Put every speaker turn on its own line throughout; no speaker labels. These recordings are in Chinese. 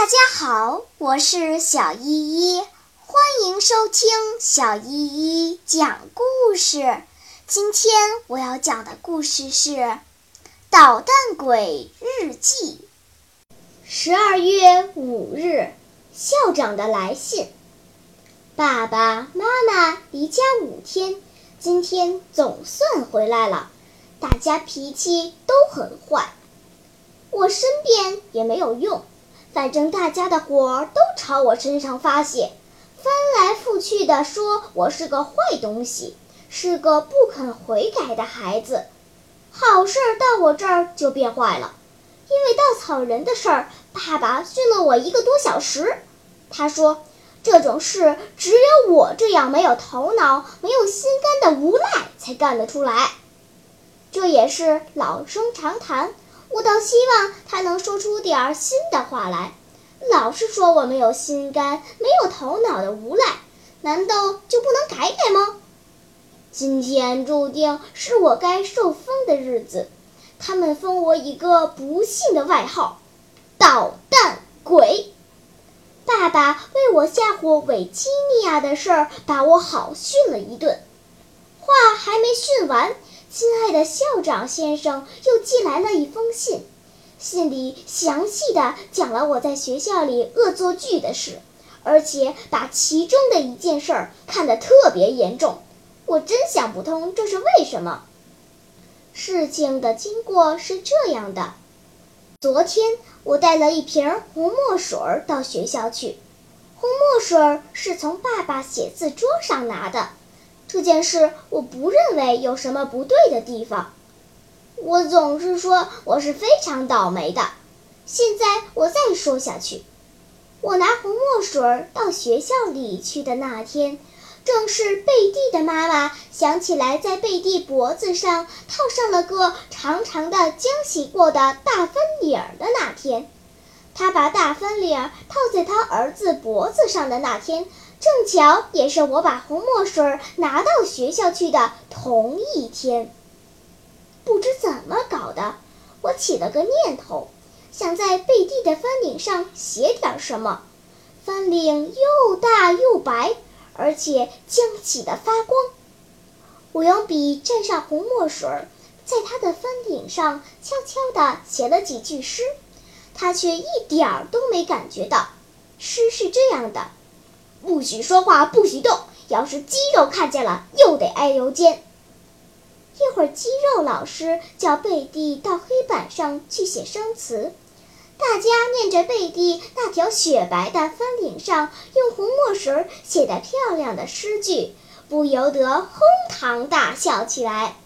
大家好，我是小依依，欢迎收听小依依讲故事。今天我要讲的故事是《捣蛋鬼日记》。十二月五日，校长的来信。爸爸妈妈离家五天，今天总算回来了。大家脾气都很坏，我申辩也没有用。反正大家的火都朝我身上发泄，翻来覆去的说我是个坏东西，是个不肯悔改的孩子。好事到我这儿就变坏了，因为稻草人的事儿，爸爸训了我一个多小时。他说，这种事只有我这样没有头脑、没有心肝的无赖才干得出来。这也是老生常谈。我倒希望他能说出点儿新的话来。老是说我没有心肝、没有头脑的无赖，难道就不能改改吗？今天注定是我该受封的日子。他们封我一个不幸的外号——捣蛋鬼。爸爸为我吓唬维基尼亚的事儿，把我好训了一顿。话还没训完。亲爱的校长先生又寄来了一封信，信里详细的讲了我在学校里恶作剧的事，而且把其中的一件事儿看得特别严重。我真想不通这是为什么。事情的经过是这样的：昨天我带了一瓶红墨水到学校去，红墨水是从爸爸写字桌上拿的。这件事我不认为有什么不对的地方，我总是说我是非常倒霉的。现在我再说下去，我拿红墨水到学校里去的那天，正是贝蒂的妈妈想起来在贝蒂脖子上套上了个长长的浆洗过的大翻领儿的那天。她把大翻领套在她儿子脖子上的那天。正巧也是我把红墨水拿到学校去的同一天。不知怎么搞的，我起了个念头，想在贝蒂的翻领上写点什么。翻领又大又白，而且浆起的发光。我用笔蘸上红墨水，在他的翻领上悄悄地写了几句诗，他却一点儿都没感觉到。诗是这样的。不许说话，不许动。要是肌肉看见了，又得挨油煎。一会儿，肌肉老师叫贝蒂到黑板上去写生词，大家念着贝蒂那条雪白的翻领上用红墨水写的漂亮的诗句，不由得哄堂大笑起来。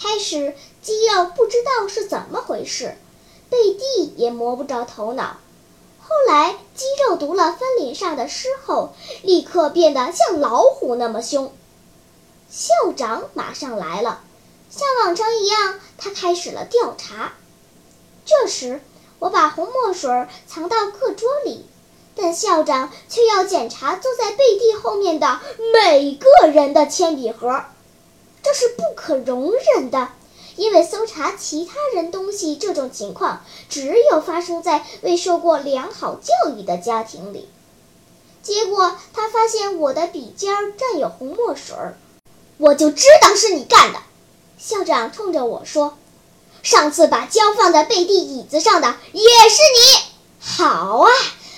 开始，肌肉不知道是怎么回事，贝蒂也摸不着头脑。后来，肌肉读了翻领上的诗后，立刻变得像老虎那么凶。校长马上来了，像往常一样，他开始了调查。这时，我把红墨水藏到课桌里，但校长却要检查坐在贝蒂后面的每个人的铅笔盒，这是不可容忍的。因为搜查其他人东西这种情况，只有发生在未受过良好教育的家庭里。结果他发现我的笔尖沾有红墨水儿，我就知道是你干的。校长冲着我说：“上次把胶放在贝蒂椅子上的也是你。好啊，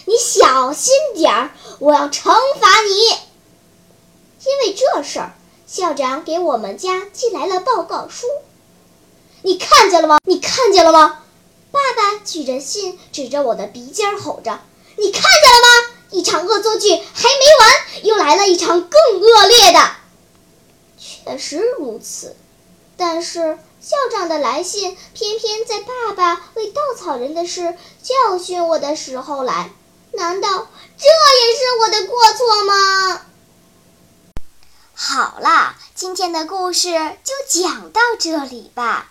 你小心点儿，我要惩罚你。”因为这事儿，校长给我们家寄来了报告书。你看见了吗？你看见了吗？爸爸举着信，指着我的鼻尖吼着：“你看见了吗？一场恶作剧还没完，又来了一场更恶劣的。”确实如此，但是校长的来信偏偏在爸爸为稻草人的事教训我的时候来，难道这也是我的过错吗？好啦，今天的故事就讲到这里吧。